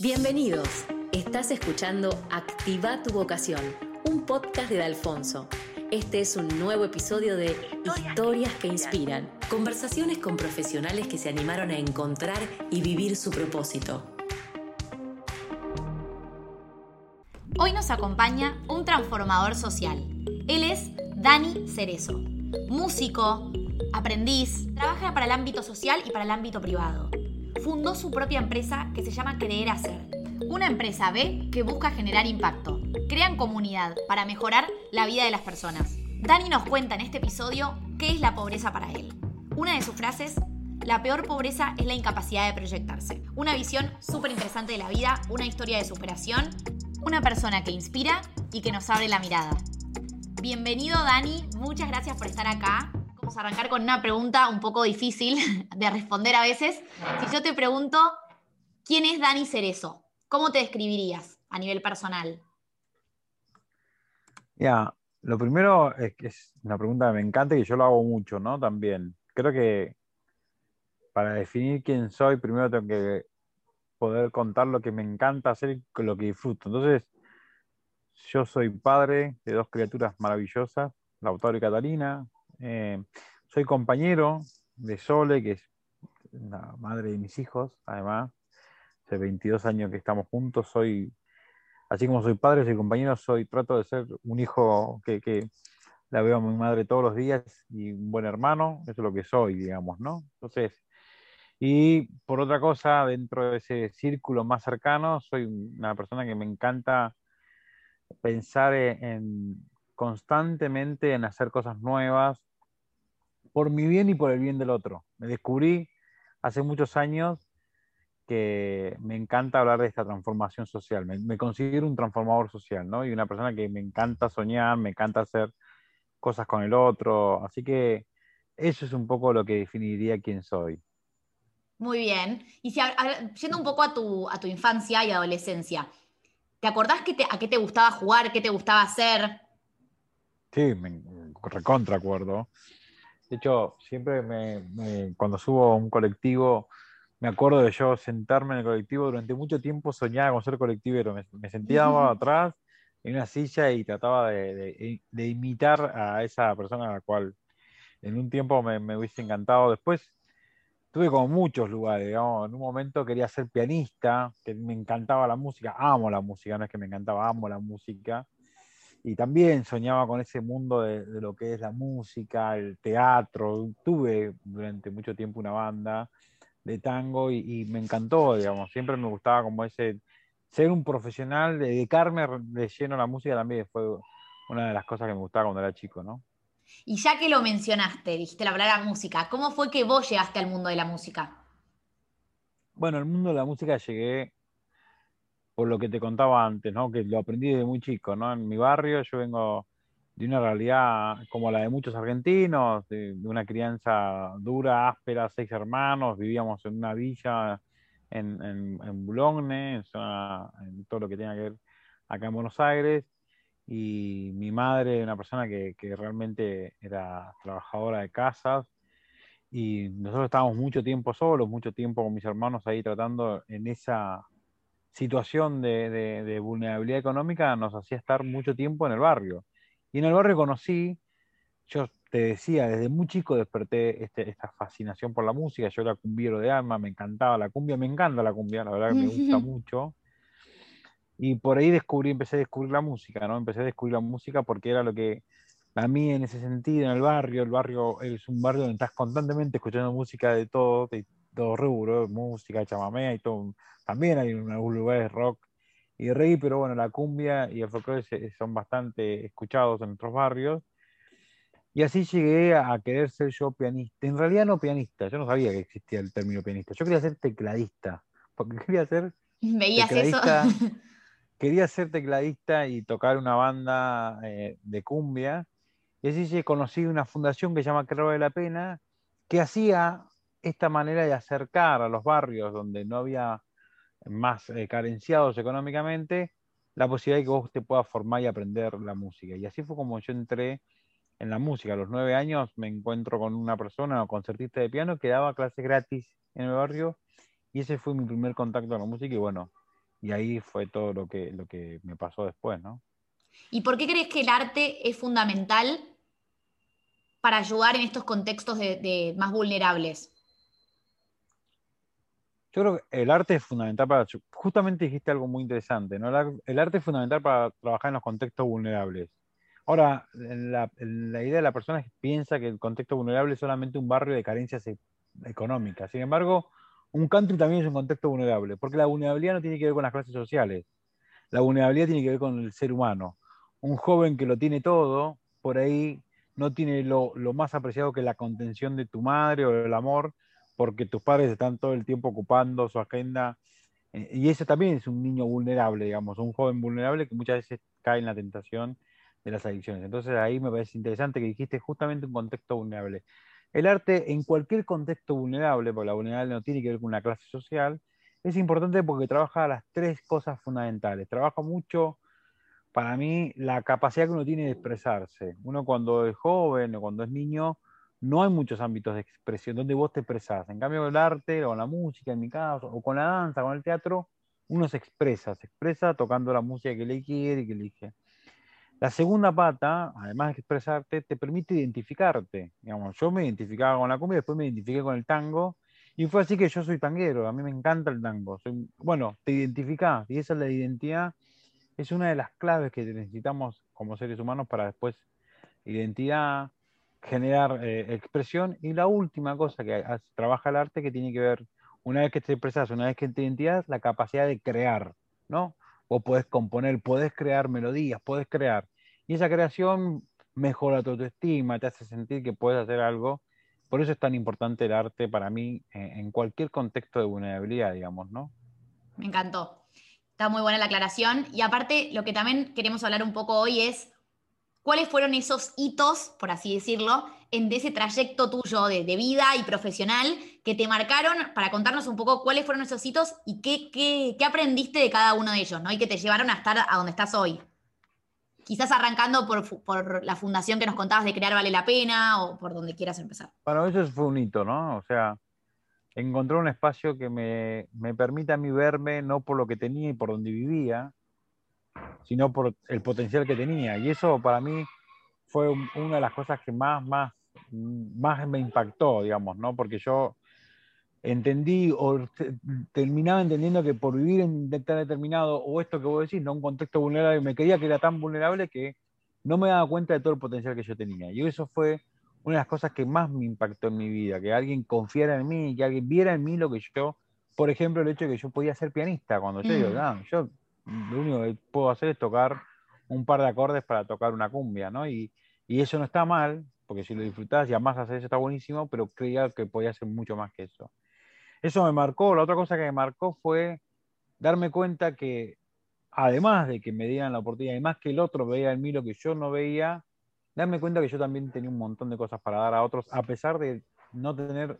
Bienvenidos. Estás escuchando Activa tu vocación, un podcast de Alfonso. Este es un nuevo episodio de Historias que inspiran. Conversaciones con profesionales que se animaron a encontrar y vivir su propósito. Hoy nos acompaña un transformador social. Él es Dani Cerezo, músico, aprendiz, trabaja para el ámbito social y para el ámbito privado fundó su propia empresa que se llama Creer Hacer. Una empresa B que busca generar impacto. Crean comunidad para mejorar la vida de las personas. Dani nos cuenta en este episodio qué es la pobreza para él. Una de sus frases, la peor pobreza es la incapacidad de proyectarse. Una visión súper interesante de la vida, una historia de superación, una persona que inspira y que nos abre la mirada. Bienvenido Dani, muchas gracias por estar acá. Vamos a arrancar con una pregunta un poco difícil de responder a veces. Si yo te pregunto, ¿quién es Dani Cerezo? ¿Cómo te describirías a nivel personal? Ya, lo primero es que es una pregunta que me encanta y que yo lo hago mucho, ¿no? También. Creo que para definir quién soy, primero tengo que poder contar lo que me encanta hacer y lo que disfruto. Entonces, yo soy padre de dos criaturas maravillosas, Lautaro y Catalina, eh, soy compañero de Sole, que es la madre de mis hijos, además. Hace 22 años que estamos juntos. Soy, así como soy padre, soy compañero, soy, trato de ser un hijo que, la veo a mi madre todos los días y un buen hermano. Eso es lo que soy, digamos, ¿no? Entonces, y por otra cosa, dentro de ese círculo más cercano, soy una persona que me encanta pensar en constantemente en hacer cosas nuevas, por mi bien y por el bien del otro. Me descubrí hace muchos años que me encanta hablar de esta transformación social. Me, considero un transformador social, ¿no? Y una persona que me encanta soñar, me encanta hacer cosas con el otro. Así que eso es un poco lo que definiría quién soy. Muy bien. Y si, yendo un poco a tu, a tu infancia y adolescencia, ¿te acordás que a qué te gustaba jugar, qué te gustaba hacer? Sí, me recontra acuerdo. De hecho, siempre me, cuando subo a un colectivo, me acuerdo de yo sentarme en el colectivo durante mucho tiempo, soñaba con ser colectivero. Me, me sentaba atrás en una silla y trataba de, imitar a esa persona a la cual en un tiempo me, me hubiese encantado. Después tuve como muchos lugares, digamos. En un momento quería ser pianista, que me encantaba la música, amo la música, no es que me encantaba, amo la música y también soñaba con ese mundo de, lo que es la música, el teatro. Tuve durante mucho tiempo una banda de tango y, me encantó, digamos. Siempre me gustaba como ese ser un profesional, dedicarme de lleno a la música también fue una de las cosas que me gustaba cuando era chico, ¿no? Y ya que lo mencionaste, dijiste la palabra música, ¿cómo fue que vos llegaste al mundo de la música? Bueno, al mundo de la música llegué por lo que te contaba antes, ¿no? que lo aprendí desde muy chico. ¿no? En mi barrio yo vengo de una realidad como la de muchos argentinos, de, una crianza dura, áspera, seis hermanos, vivíamos en una villa en, en, en Boulogne, en, todo lo que tenía que ver acá en Buenos Aires, y mi madre, una persona que, que realmente era trabajadora de casas, y nosotros estábamos mucho tiempo solos, mucho tiempo con mis hermanos ahí tratando en esa situación de, vulnerabilidad económica nos hacía estar mucho tiempo en el barrio. Y en el barrio conocí, yo te decía, desde muy chico desperté este, esta fascinación por la música, yo era cumbiero de alma, me encantaba la cumbia, me encanta la cumbia, la verdad que me gusta mucho. Y por ahí descubrí, empecé a descubrir la música, ¿no? Empecé a descubrir la música porque era lo que a mí en ese sentido, en el barrio, el barrio es un barrio donde estás constantemente escuchando música de todo, de todo rubro, música, chamamea y todo, también hay en algunos lugares rock y reggae, pero bueno, la cumbia y el folclore son bastante escuchados en nuestros barrios. Y así llegué a querer ser yo pianista. En realidad no pianista, yo no sabía que existía el término pianista. Yo quería ser tecladista, porque quería ser... ¿Veías eso? quería ser tecladista y tocar una banda eh, de cumbia. Y así conocí una fundación que se llama Creo de la Pena, que hacía esta manera de acercar a los barrios donde no había más eh, carenciados económicamente, la posibilidad de que vos te puedas formar y aprender la música. Y así fue como yo entré en la música. A los nueve años me encuentro con una persona, un concertista de piano, que daba clases gratis en el barrio, y ese fue mi primer contacto con la música, y bueno, y ahí fue todo lo que, lo que me pasó después, ¿no? ¿Y por qué crees que el arte es fundamental para ayudar en estos contextos de, más vulnerables? Yo creo que el arte es fundamental para. Justamente dijiste algo muy interesante, ¿no? El arte es fundamental para trabajar en los contextos vulnerables. Ahora, la, idea de la persona es que piensa que el contexto vulnerable es solamente un barrio de carencias e, económicas. Sin embargo, un country también es un contexto vulnerable, porque la vulnerabilidad no tiene que ver con las clases sociales. La vulnerabilidad tiene que ver con el ser humano. Un joven que lo tiene todo, por ahí no tiene lo, más apreciado que la contención de tu madre o el amor, porque tus padres están todo el tiempo ocupando su agenda. Eh, y ese también es un niño vulnerable, digamos, un joven vulnerable que muchas veces cae en la tentación de las adicciones. Entonces ahí me parece interesante que dijiste justamente un contexto vulnerable. El arte en cualquier contexto vulnerable, porque la vulnerabilidad no tiene que ver con una clase social, es importante porque trabaja las tres cosas fundamentales. Trabaja mucho para mí la capacidad que uno tiene de expresarse. Uno cuando es joven o cuando es niño, no hay muchos ámbitos de expresión donde vos te expresás. En cambio, el arte o la música, en mi caso, o con la danza, con el teatro, uno se expresa, se expresa tocando la música que le quiere y que elige. La segunda pata, además de expresarte, te permite identificarte. Digamos, yo me identificaba con la cumbia, después me identifiqué con el tango, y fue así que yo soy tanguero, a mí me encanta el tango. bueno, te identificás, y esa es la identidad es una de las claves que necesitamos como seres humanos para después identidad, generar eh, expresión. Y la última cosa que trabaja el arte que tiene que ver, una vez que te expresas, una vez que te identidad, la capacidad de crear, ¿no? O podés componer, podés crear melodías, podés crear. Y esa creación mejora tu autoestima, te hace sentir que puedes hacer algo. Por eso es tan importante el arte para mí en cualquier contexto de vulnerabilidad, digamos, ¿no? Me encantó. Está muy buena la aclaración. Y aparte, lo que también queremos hablar un poco hoy es cuáles fueron esos hitos, por así decirlo, en ese trayecto tuyo de, vida y profesional que te marcaron para contarnos un poco cuáles fueron esos hitos y qué, aprendiste de cada uno de ellos, ¿no? Y que te llevaron a estar a donde estás hoy. Quizás arrancando por, la fundación que nos contabas de crear Vale la Pena o por donde quieras empezar. Bueno, eso fue un hito, ¿no? O sea, encontrar un espacio que me, me permita a mí verme no por lo que tenía y por donde vivía, sino por el potencial que tenía. Y eso para mí fue una de las cosas que más, más, más me impactó, digamos, ¿no? Porque yo entendí o terminaba entendiendo que por vivir en un determinado, o esto que vos decís, ¿no? un contexto vulnerable, me creía que era tan vulnerable que no me daba cuenta de todo el potencial que yo tenía. Y eso fue una de las cosas que más me impactó en mi vida, que alguien confiara en mí, que alguien viera en mí lo que yo, por ejemplo, el hecho de que yo podía ser pianista, cuando yo digo, mm. yo lo único que puedo hacer es tocar un par de acordes para tocar una cumbia, ¿no? Y, eso no está mal, porque si lo disfrutás y además hacer eso está buenísimo, pero creía que podía hacer mucho más que eso. Eso me marcó, la otra cosa que me marcó fue darme cuenta que además de que me dieran la oportunidad, además que el otro veía en mí lo que yo no veía, darme cuenta que yo también tenía un montón de cosas para dar a otros, a pesar de no tener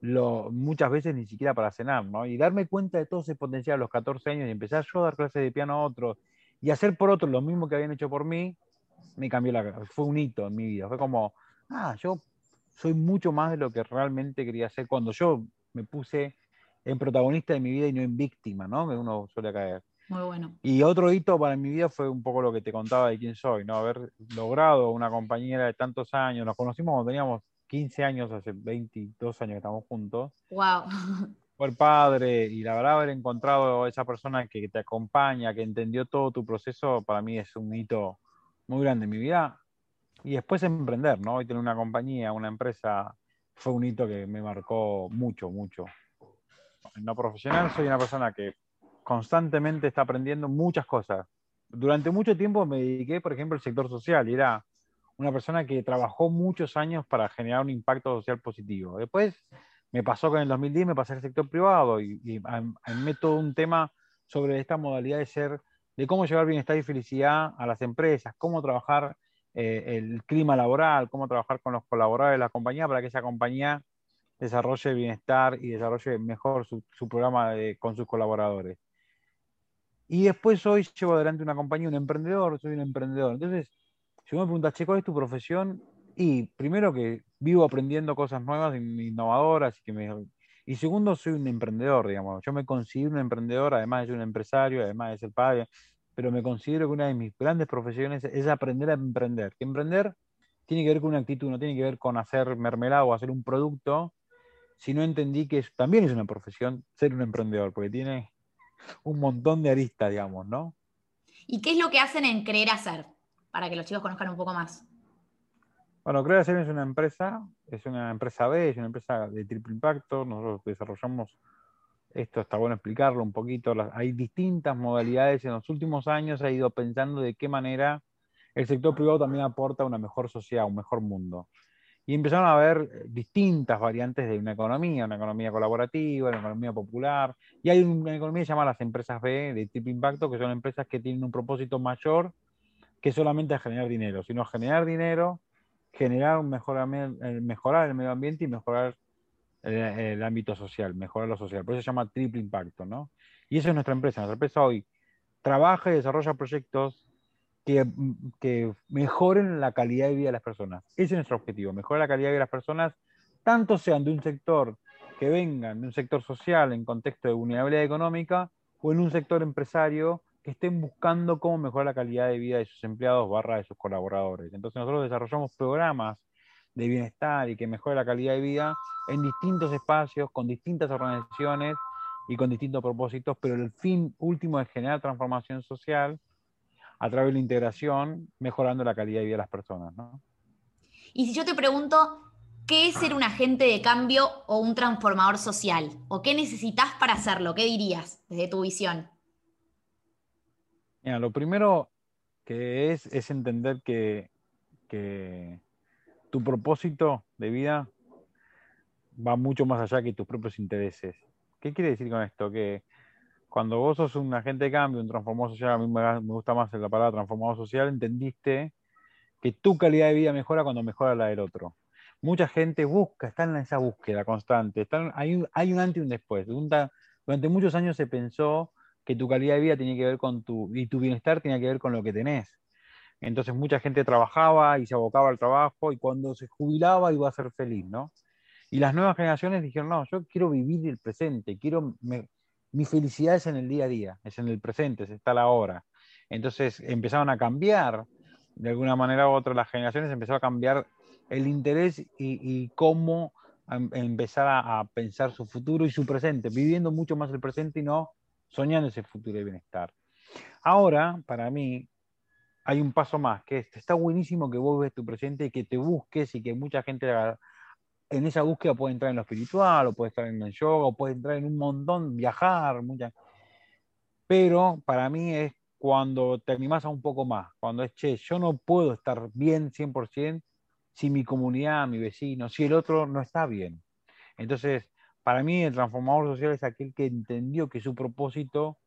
lo, muchas veces ni siquiera para cenar, ¿no? Y darme cuenta de todo ese potencial a los 14 años y empezar yo a dar clases de piano a otros y hacer por otros lo mismo que habían hecho por mí, me cambió la fue un hito en mi vida. Fue como, ah, yo soy mucho más de lo que realmente quería ser cuando yo me puse en protagonista de mi vida y no en víctima, ¿no? Que uno suele caer. Muy bueno. Y otro hito para mi vida fue un poco lo que te contaba de quién soy, ¿no? Haber logrado una compañera de tantos años. Nos conocimos cuando teníamos 15 años, hace 22 años que estamos juntos. ¡Wow! Fue el padre y la verdad haber encontrado esa persona que te acompaña, que entendió todo tu proceso, para mí es un hito muy grande en mi vida. Y después emprender, ¿no? Hoy tener una compañía, una empresa, fue un hito que me marcó mucho, mucho. En lo profesional soy una persona que constantemente está aprendiendo muchas cosas. Durante mucho tiempo me dediqué, por ejemplo, al sector social y era una persona que trabajó muchos años para generar un impacto social positivo. Después me pasó en el 2010 me pasé al sector privado y, y me todo un tema sobre esta modalidad de ser, de cómo llevar bienestar y felicidad a las empresas, cómo trabajar eh, el clima laboral, cómo trabajar con los colaboradores de la compañía para que esa compañía desarrolle bienestar y desarrolle mejor su, programa con sus colaboradores. Y después hoy llevo adelante una compañía, un emprendedor, soy un emprendedor. Entonces, si me preguntas, che, ¿cuál es tu profesión? Y primero que vivo aprendiendo cosas nuevas, innovadoras, y segundo, soy un emprendedor, digamos. Yo me considero un emprendedor, además de ser un empresario, además de ser padre, pero me considero que una de mis grandes profesiones es aprender a emprender. Que emprender tiene que ver con una actitud, no tiene que ver con hacer mermelada o hacer un producto, sino entendí que también es una profesión ser un emprendedor, porque tiene un montón de aristas, digamos, ¿no? ¿Y qué es lo que hacen en Creer Hacer? Para que los chicos conozcan un poco más. Bueno, Creer Hacer es una empresa, es una empresa B, es una empresa de triple impacto. Nosotros desarrollamos, esto está bueno explicarlo un poquito, hay distintas modalidades. En los últimos años ha ido pensando de qué manera el sector privado también aporta una mejor sociedad, un mejor mundo. Y empezaron a haber distintas variantes de una economía, una economía colaborativa, una economía popular, y hay una economía que se llama las empresas B de tipo impacto, que son empresas que tienen un propósito mayor que solamente generar dinero, sino generar dinero, generar un eh, mejorar el medio ambiente y mejorar el, ámbito social, mejorar lo social. Por eso se llama triple impacto, ¿no? Y eso es nuestra empresa. Nuestra empresa hoy trabaja y desarrolla proyectos que, que, mejoren la calidad de vida de las personas. Ese es nuestro objetivo, mejorar la calidad de vida de las personas, tanto sean de un sector que vengan de un sector social en contexto de vulnerabilidad económica o en un sector empresario que estén buscando cómo mejorar la calidad de vida de sus empleados barra de sus colaboradores. Entonces nosotros desarrollamos programas de bienestar y que mejore la calidad de vida en distintos espacios, con distintas organizaciones y con distintos propósitos, pero el fin último es generar transformación social a través de la integración, mejorando la calidad de vida de las personas. Y si yo te pregunto, ¿qué es ser un agente de cambio o un transformador social? ¿O qué necesitas para hacerlo? ¿Qué dirías desde tu visión? Lo primero que es es entender que, que tu propósito de vida va mucho más allá que tus propios intereses. ¿Qué quiere decir con esto? Que cuando vos sos un agente de cambio, un transformador social, a mí me, gusta más la palabra transformador social, entendiste que tu calidad de vida mejora cuando mejora la del otro. Mucha gente busca, está en esa búsqueda constante. Están, hay, un, hay un antes y un después. Durante muchos años se pensó que tu calidad de vida tenía que ver con tu, y tu bienestar tenía que ver con lo que tenés. Entonces mucha gente trabajaba y se abocaba al trabajo y cuando se jubilaba iba a ser feliz, ¿no? Y las nuevas generaciones dijeron, no, yo quiero vivir el presente, quiero, mi felicidad es en el día a día, es en el presente, es está la hora. Entonces empezaron a cambiar, de alguna manera u otra, las generaciones empezó a cambiar el interés y, cómo empezar a, pensar su futuro y su presente, viviendo mucho más el presente y no soñando ese futuro de bienestar. Ahora, para mí, hay un paso más, que es, está buenísimo que vos ves tu presente y que te busques y que mucha gente en esa búsqueda puede entrar en lo espiritual, o puede estar en el yoga, o puede entrar en un montón, viajar, muchas. Pero para mí es cuando te animás a un poco más, cuando es, che, yo no puedo estar bien 100% si mi comunidad, mi vecino, si el otro no está bien. Entonces, para mí el transformador social es aquel que entendió que su propósito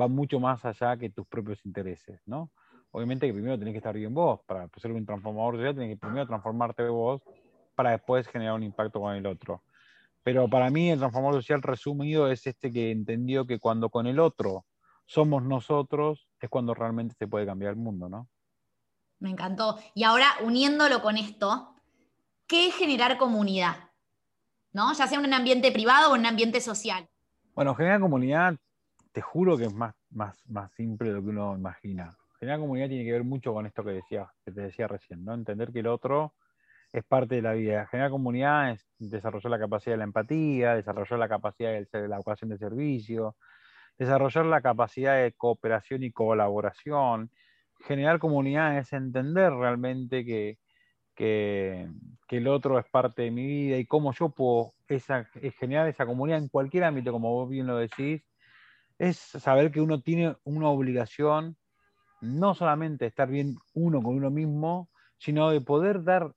va mucho más allá que tus propios intereses, ¿no? Obviamente que primero tenés que estar bien vos, para ser un transformador social tenés que primero transformarte vos para después generar un impacto con el otro. Pero para mí el transformador social resumido es este que entendió que cuando con el otro somos nosotros, es cuando realmente se puede cambiar el mundo, ¿no? Me encantó. Y ahora, uniéndolo con esto, ¿qué es generar comunidad? ¿No? Ya sea en un ambiente privado o en un ambiente social. Bueno, generar comunidad, te juro que es más, más, más simple de lo que uno imagina. Generar comunidad tiene que ver mucho con esto que, decía, que te decía recién, ¿no? Entender que el otro es parte de la vida. Generar comunidad es desarrollar la capacidad de la empatía, desarrollar la capacidad de la ocasión de servicio, desarrollar la capacidad de cooperación y colaboración. Generar comunidad es entender realmente que, el otro es parte de mi vida y cómo yo puedo esa, generar esa comunidad en cualquier ámbito, como vos bien lo decís, es saber que uno tiene una obligación no solamente de estar bien uno con uno mismo, sino de poder dar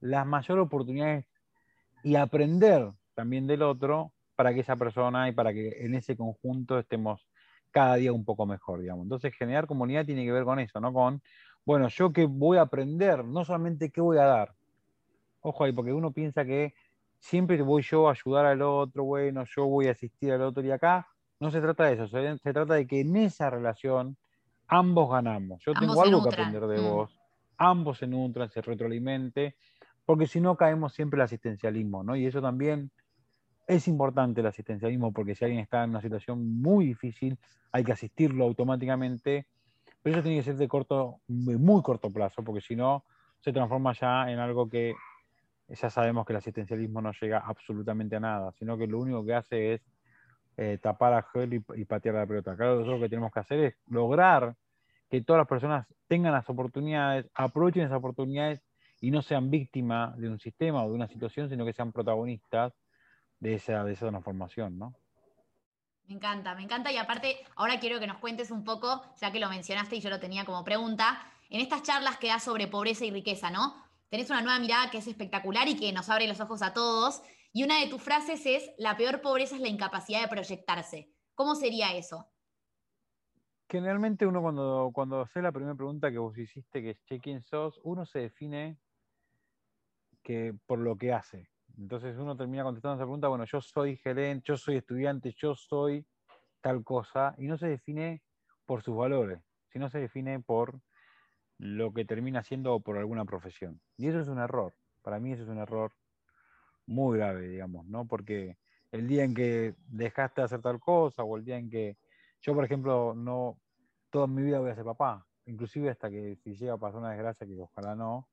las mayores oportunidades y aprender también del otro para que esa persona y para que en ese conjunto estemos cada día un poco mejor, digamos. Entonces, generar comunidad tiene que ver con eso, ¿no? Con, bueno, yo que voy a aprender, no solamente qué voy a dar. Ojo ahí, porque uno piensa que siempre voy yo a ayudar al otro, bueno, yo voy a asistir al otro y acá no se trata de eso, se, trata de que en esa relación ambos ganamos. Yo tengo algo que aprender de mm. vos, ambos se nutran, se retroalimente porque si no caemos siempre el asistencialismo, ¿no? Y eso también es importante el asistencialismo porque si alguien está en una situación muy difícil, hay que asistirlo automáticamente, pero eso tiene que ser de corto, muy corto plazo, porque si no, se transforma ya en algo que ya sabemos que el asistencialismo no llega absolutamente a nada, sino que lo único que hace es eh, tapar a gel y, patear la pelota. Claro, nosotros lo que tenemos que hacer es lograr que todas las personas tengan las oportunidades, aprovechen esas oportunidades y no sean víctimas de un sistema o de una situación, sino que sean protagonistas de esa, de esa transformación, ¿no? Me encanta, me encanta. Y aparte, ahora quiero que nos cuentes un poco, ya que lo mencionaste y yo lo tenía como pregunta, en estas charlas que das sobre pobreza y riqueza, ¿no? Tenés una nueva mirada que es espectacular y que nos abre los ojos a todos. Y una de tus frases es, la peor pobreza es la incapacidad de proyectarse. ¿Cómo sería eso? Generalmente uno cuando, cuando hace la primera pregunta que vos hiciste, que es quién sos, uno se define que por lo que hace. Entonces uno termina contestando esa pregunta, bueno, yo soy gerente, yo soy estudiante, yo soy tal cosa, y no se define por sus valores, sino se define por lo que termina siendo por alguna profesión. Y eso es un error. Para mí eso es un error muy grave, digamos, ¿no? Porque el día en que dejaste de hacer tal cosa o el día en que yo, por ejemplo, no toda mi vida voy a ser papá, inclusive hasta que si llega a pasar una desgracia, que ojalá no,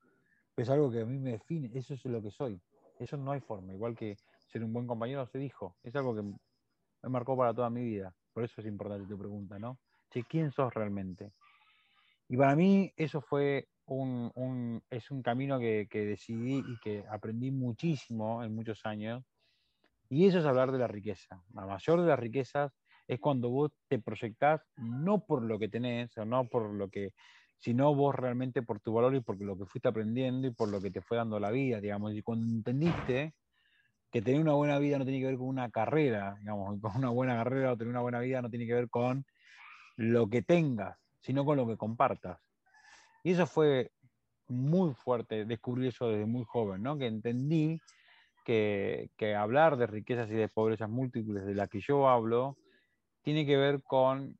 es algo que a mí me define, eso es lo que soy. Eso no hay forma, igual que ser un buen compañero se dijo, es algo que me marcó para toda mi vida. Por eso es importante tu pregunta, ¿no? Che, ¿quién sos realmente? Y para mí eso fue un, es un camino que, que, decidí y que aprendí muchísimo en muchos años. Y eso es hablar de la riqueza. La mayor de las riquezas es cuando vos te proyectás no por lo que tenés o no por lo que, sino vos realmente por tu valor y por lo que fuiste aprendiendo y por lo que te fue dando la vida, digamos. Y cuando entendiste que tener una buena vida no tiene que ver con una carrera, digamos, con una buena carrera o tener una buena vida no tiene que ver con lo que tengas, sino con lo que compartas. Y eso fue muy fuerte, descubrir eso desde muy joven, ¿no? Que entendí que, hablar de riquezas y de pobrezas múltiples de la que yo hablo tiene que ver con,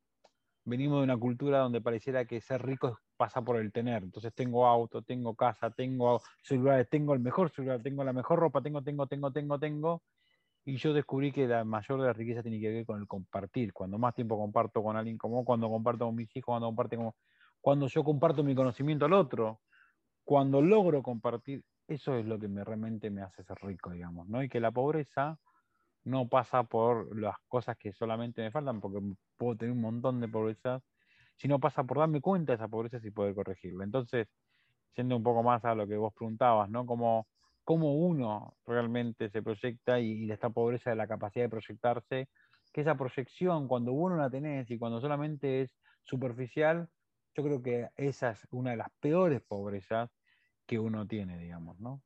venimos de una cultura donde pareciera que ser rico pasa por el tener. Entonces tengo auto, tengo casa, tengo celulares, tengo el mejor celular, tengo la mejor ropa, tengo, tengo, tengo, tengo, tengo. Y yo descubrí que la mayor de la riqueza tiene que ver con el compartir. Cuando más tiempo comparto con alguien como cuando comparto con mis hijos, cuando comparto como, cuando yo comparto mi conocimiento al otro, cuando logro compartir, eso es lo que me, realmente me hace ser rico, digamos, ¿no? Y que la pobreza no pasa por las cosas que solamente me faltan, porque puedo tener un montón de pobrezas, sino pasa por darme cuenta de esa pobreza y poder corregirla. Entonces, siendo un poco más a lo que vos preguntabas, ¿no? Como cómo uno realmente se proyecta y, y esta pobreza de la capacidad de proyectarse, que esa proyección, cuando uno la tenés y cuando solamente es superficial, yo creo que esa es una de las peores pobrezas que uno tiene, digamos, ¿no?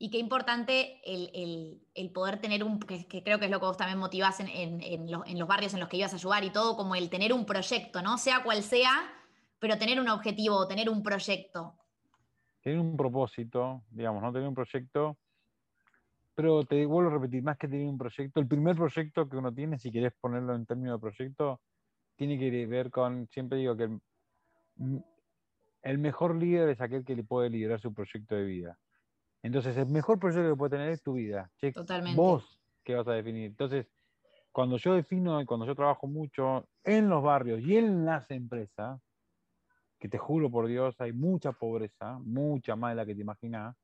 Y qué importante el, poder tener un, que, creo que es lo que vos también motivás en, los, barrios en los que ibas a ayudar y todo, como el tener un proyecto, ¿no? Sea cual sea, pero tener un objetivo, tener un proyecto. Tener un propósito, digamos, ¿no? Tener un proyecto, pero te vuelvo a repetir, más que tener un proyecto, el primer proyecto que uno tiene, si querés ponerlo en términos de proyecto, tiene que ver con, siempre digo que el mejor líder es aquel que le puede liderar su proyecto de vida. Entonces, el mejor proyecto que puede tener es tu vida. Totalmente. Vos que vas a definir. Entonces, cuando yo defino y cuando yo trabajo mucho en los barrios y en las empresas, que te juro por Dios, hay mucha pobreza, mucha más de la que te imaginas,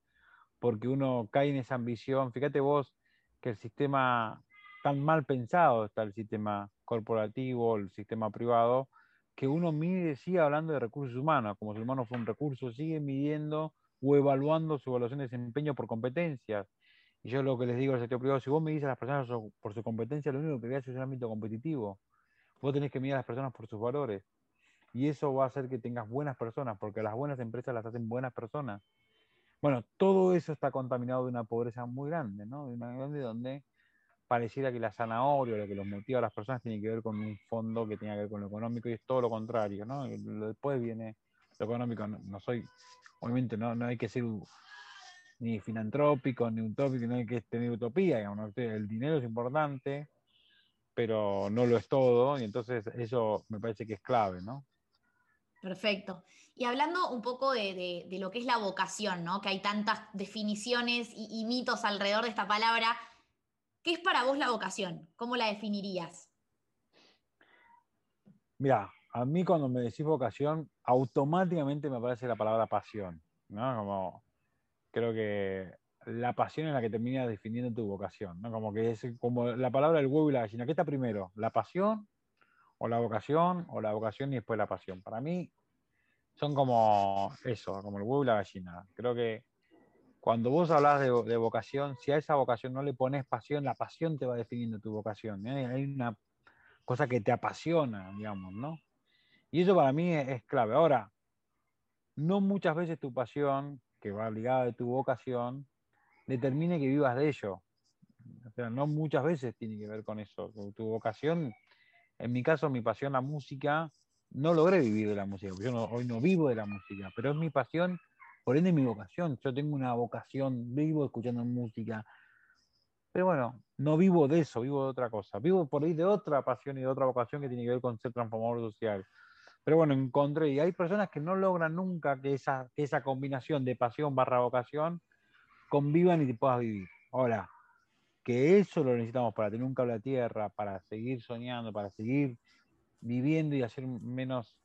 porque uno cae en esa ambición. Fíjate vos que el sistema, tan mal pensado está el sistema corporativo, el sistema privado, que uno mide, sigue hablando de recursos humanos, como si el humano fue un recurso, sigue midiendo o evaluando su evaluación de desempeño por competencias. Y yo lo que les digo al sector privado, si vos me dices a las personas por su competencia, lo único que veas es un ámbito competitivo. Vos tenés que mirar a las personas por sus valores. Y eso va a hacer que tengas buenas personas, porque las buenas empresas las hacen buenas personas. Bueno, todo eso está contaminado de una pobreza muy grande, ¿no? De una grande donde pareciera que la zanahoria, lo que los motiva a las personas, tiene que ver con un fondo que tenga que ver con lo económico, y es todo lo contrario, ¿no? Después viene lo económico, no soy obviamente no, no hay que ser ni filantrópico, ni utópico, no hay que tener utopía, digamos, el dinero es importante, pero no lo es todo, y entonces eso me parece que es clave, ¿no? Perfecto. Y hablando un poco de, lo que es la vocación, ¿no? Que hay tantas definiciones y, mitos alrededor de esta palabra. ¿Qué es para vos la vocación? ¿Cómo la definirías? Mira, a mí cuando me decís vocación, automáticamente me aparece la palabra pasión, ¿no? Como creo que la pasión es la que termina definiendo tu vocación, ¿no? Como que es como la palabra del huevo y la gallina. ¿Qué está primero? ¿La pasión o la vocación o la vocación y después la pasión? Para mí son como eso, como el huevo y la gallina. Creo que cuando vos hablas de, vocación, si a esa vocación no le pones pasión, la pasión te va definiendo tu vocación. ¿eh? Hay una cosa que te apasiona, digamos, ¿no? Y eso para mí es, clave. Ahora, no muchas veces tu pasión, que va ligada de tu vocación, determine que vivas de ello. O sea, no muchas veces tiene que ver con eso. Tu vocación, en mi caso, mi pasión, la música, no logré vivir de la música. Yo hoy no vivo de la música, pero es mi pasión, por ende mi vocación. Yo tengo una vocación, vivo escuchando música. Pero bueno, no vivo de eso, vivo de otra cosa. Vivo por ahí de otra pasión y de otra vocación que tiene que ver con ser transformador social. Pero bueno, encontré, y hay personas que no logran nunca que esa, esa combinación de pasión barra vocación convivan y te puedas vivir. Ahora, que eso lo necesitamos para tener un cable a tierra, para seguir soñando, para seguir viviendo y hacer menos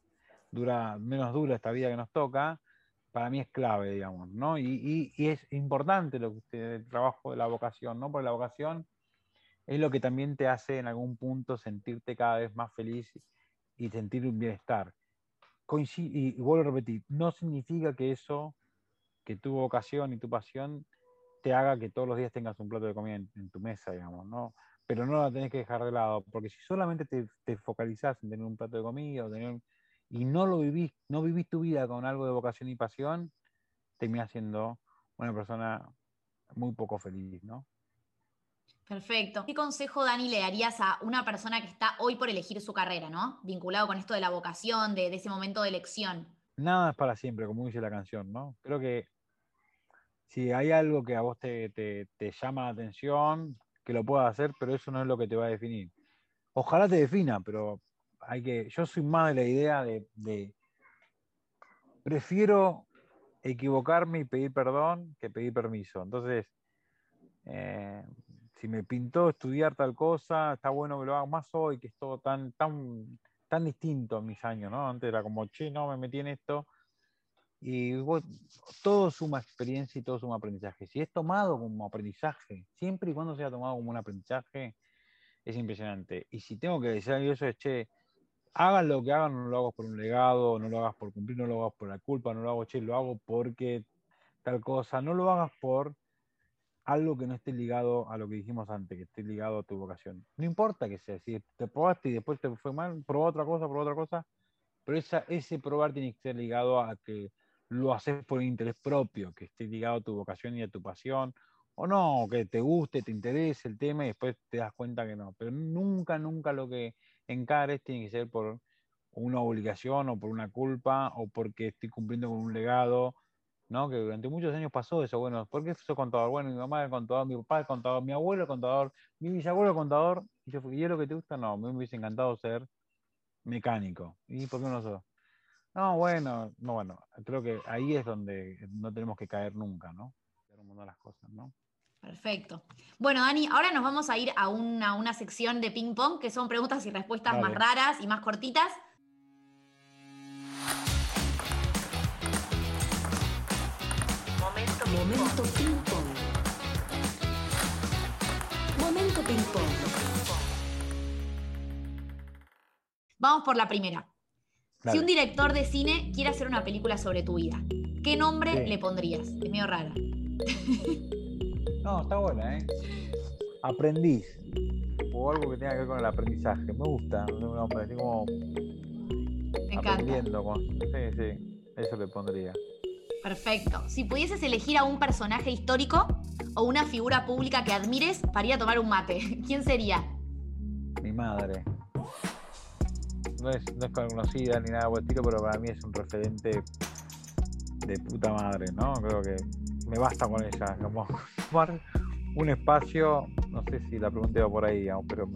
dura, menos dura esta vida que nos toca, para mí es clave, digamos, ¿no? Y, y, es importante lo que usted, el trabajo de la vocación, ¿no? Porque la vocación es lo que también te hace en algún punto sentirte cada vez más feliz y sentir un bienestar. y, vuelvo a repetir, no significa que eso, que tu vocación y tu pasión te haga que todos los días tengas un plato de comida en, tu mesa, digamos, ¿no? Pero no la tenés que dejar de lado, porque si solamente te, te focalizás en tener un plato de comida o tener, y no lo vivís, no vivís tu vida con algo de vocación y pasión, terminás siendo una persona muy poco feliz, ¿no? Perfecto. ¿Qué consejo, Dani, le darías a una persona que está hoy por elegir su carrera, ¿no? Vinculado con esto de la vocación, de, ese momento de elección. Nada es para siempre, como dice la canción, ¿no? Creo que si hay algo que a vos te, llama la atención, que lo puedas hacer, pero eso no es lo que te va a definir. Ojalá te defina, pero hay que. Yo soy más de la idea de, prefiero equivocarme y pedir perdón que pedir permiso. Entonces, eh, si me pintó estudiar tal cosa, está bueno que lo haga más hoy, que es todo tan, tan, tan distinto a mis años, ¿no? Antes era como, che, no, me metí en esto. Y todo suma experiencia y todo suma aprendizaje. Si es tomado como aprendizaje, siempre y cuando sea tomado como un aprendizaje, es impresionante. Y si tengo que decir eso es, che, hagan lo que hagan, no lo hago por un legado, no lo hagas por cumplir, no lo hagas por la culpa, no lo hago, che, lo hago porque tal cosa, no lo hagas por algo que no esté ligado a lo que dijimos antes, que esté ligado a tu vocación. No importa que sea, si te probaste y después te fue mal, probá otra cosa, probá otra cosa, pero esa, ese probar tiene que ser ligado a que lo haces por interés propio, que esté ligado a tu vocación y a tu pasión, o no, que te guste, te interese el tema y después te das cuenta que no. Pero nunca, nunca lo que encares tiene que ser por una obligación o por una culpa o porque estoy cumpliendo con un legado ¿no? Que durante muchos años pasó eso, bueno, ¿por qué soy contador? Bueno, mi mamá era contador, mi papá era contador, mi abuelo era contador, mi bisabuelo era contador, y yo, ¿y es lo que te gusta? No, me hubiese encantado ser mecánico. ¿Y por qué no soy? No, bueno, no, bueno, creo que ahí es donde no tenemos que caer nunca, ¿no? las cosas, ¿no? Perfecto. Bueno, Dani, ahora nos vamos a ir a una, una sección de ping pong, que son preguntas y respuestas más raras y más cortitas. Momento ping pong. Momento ping pong. Vamos por la primera. Si un director de cine quiere hacer una película sobre tu vida, ¿qué nombre le pondrías? Es medio rara. No, está buena, ¿eh? Aprendiz. O algo que tenga que ver con el aprendizaje. Me gusta. nombre, así como. Me encanta. Sí, sí. Eso le pondría. Perfecto. Si pudieses elegir a un personaje histórico o una figura pública que admires para ir a tomar un mate, ¿quién sería? Mi madre. No es, no es conocida ni nada por estilo, pero para mí es un referente de puta madre, ¿no? Creo que me basta con ella. Como tomar un espacio, no sé si la pregunta va por ahí, pero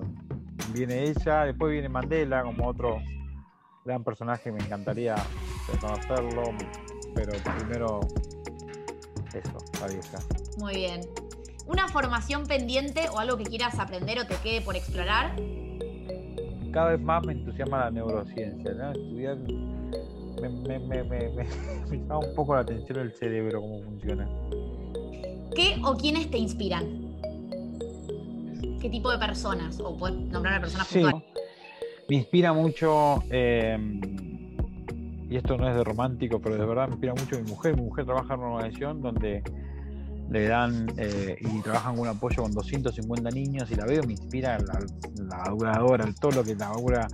viene ella, después viene Mandela como otro gran personaje, me encantaría conocerlo, pero primero eso, la vieja. Muy bien. ¿Una formación pendiente o algo que quieras aprender o te quede por explorar? Cada vez más me entusiasma la neurociencia, ¿no? Estudiar me, me, me, me, llama un poco la atención el cerebro, cómo funciona. ¿Qué o quiénes te inspiran? ¿Qué tipo de personas? O puedes nombrar a personas sí. Me inspira mucho, eh, y esto no es de romántico, pero de verdad me inspira mucho mi mujer. Mi mujer trabaja en una organización donde le dan eh, y trabajan con un apoyo con 250 niños y la veo, me inspira la, la todo lo que la aura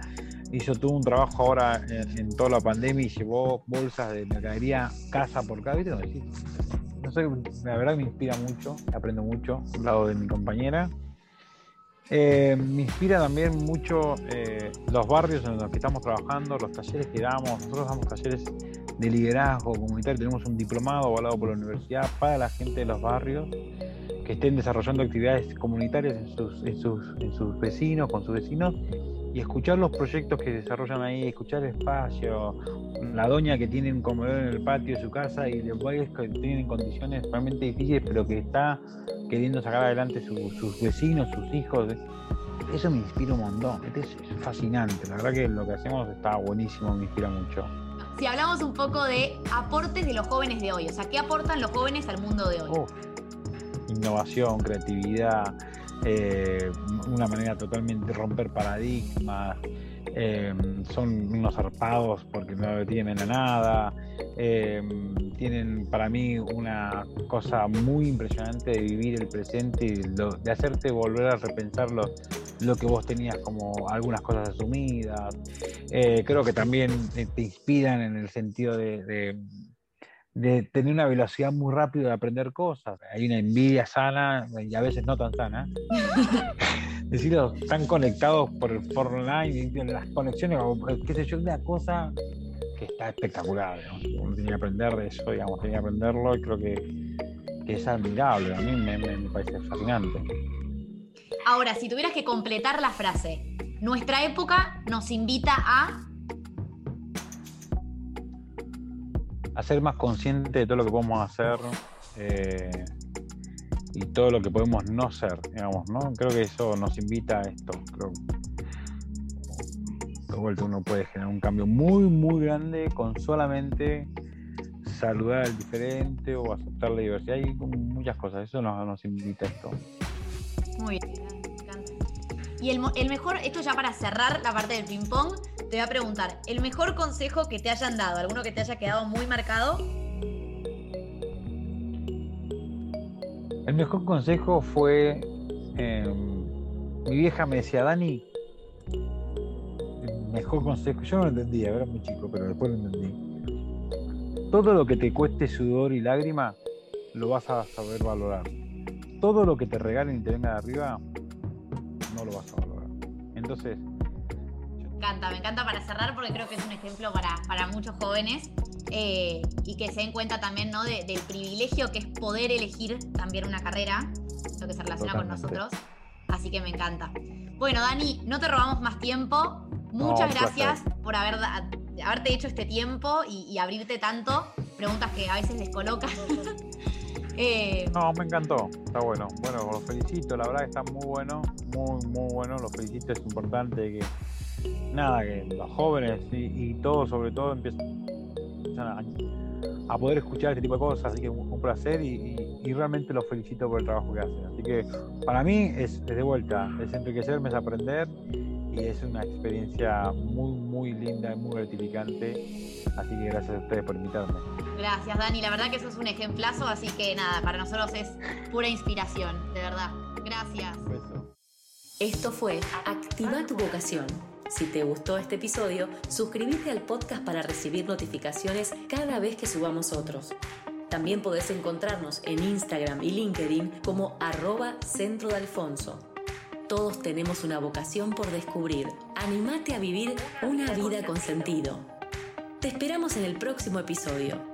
hizo todo un trabajo ahora en, toda la pandemia y llevó bolsas de mercadería casa por casa. No sé, la verdad me inspira mucho, aprendo mucho al lado de mi compañera. Eh, me inspira también mucho eh, los barrios en los que estamos trabajando, los talleres que damos. Nosotros damos talleres de liderazgo comunitario, tenemos un diplomado avalado por la universidad para la gente de los barrios que estén desarrollando actividades comunitarias en sus, vecinos, con sus vecinos, y escuchar los proyectos que se desarrollan ahí, escuchar el espacio, la doña que tiene un comedor en el patio de su casa y los países que tienen condiciones realmente difíciles, pero que está queriendo sacar adelante sus vecinos, sus hijos. Eso me inspira un montón, es fascinante, la verdad que lo que hacemos está buenísimo, me inspira mucho. Si hablamos un poco de aportes de los jóvenes de hoy, o sea, ¿qué aportan los jóvenes al mundo de hoy? innovación, creatividad, eh, una manera totalmente romper paradigmas, eh, son unos zarpados porque no tienen a nada, eh, tienen para mí una cosa muy impresionante de vivir el presente y de hacerte volver a repensar lo, que vos tenías como algunas cosas asumidas. creo que también te inspiran en el sentido de tener una velocidad muy rápida de aprender cosas. Hay una envidia sana y a veces no tan sana. Decirlo, están conectados por, por online, las conexiones, qué sé yo, una cosa que está espectacular. Uno tiene que aprender de eso, digamos, tiene que aprenderlo y creo que, es admirable. A mí me, me parece fascinante. Ahora, si tuvieras que completar la frase, nuestra época nos invita a a ser más consciente de todo lo que podemos hacer eh, y todo lo que podemos no ser, digamos, ¿no? Creo que eso nos invita a esto. Creo de vuelta uno puede generar un cambio muy, muy grande con solamente saludar al diferente o aceptar la diversidad y muchas cosas. Eso nos, nos invita a esto. Muy bien, me encanta. Y el, el mejor, esto ya para cerrar la parte del ping-pong, te voy a preguntar, ¿el mejor consejo que te hayan dado? ¿Alguno que te haya quedado muy marcado? El mejor consejo fue, em, mi vieja me decía, Dani, el mejor consejo, yo no lo entendía, era muy chico, pero después lo entendí. Todo lo que te cueste sudor y lágrima, lo vas a saber valorar. Todo lo que te regalen y te venga de arriba, no lo vas a valorar. Entonces, encanta, me encanta para cerrar porque creo que es un ejemplo para, para muchos jóvenes eh, y que se den cuenta también ¿no? del privilegio que es poder elegir también una carrera, lo que se relaciona con nosotros. Así que me encanta. Bueno, Dani, no te robamos más tiempo. Muchas gracias por haber, haberte hecho este tiempo y, abrirte tanto. Preguntas que a veces les colocan. Eh, no, me encantó, está bueno. Bueno, los felicito, la verdad que está muy bueno, muy, muy bueno. Los felicito, es importante que nada, que los jóvenes y, todos, sobre todo, empiezan a, poder escuchar este tipo de cosas, así que un, un placer y, realmente los felicito por el trabajo que hacen. Así que para mí es, de vuelta, es enriquecerme, es aprender y es una experiencia muy, muy linda, muy gratificante. Así que gracias a ustedes por invitarme. Gracias, Dani. La verdad que eso es un ejemplazo, así que nada, para nosotros es pura inspiración, de verdad. Gracias. Esto fue Activa tu vocación si te gustó este episodio, suscríbete al podcast para recibir notificaciones cada vez que subamos otros. También podés encontrarnos en Instagram y LinkedIn como arroba centro de Alfonso. Todos tenemos una vocación por descubrir. Animate a vivir una vida con sentido. Te esperamos en el próximo episodio.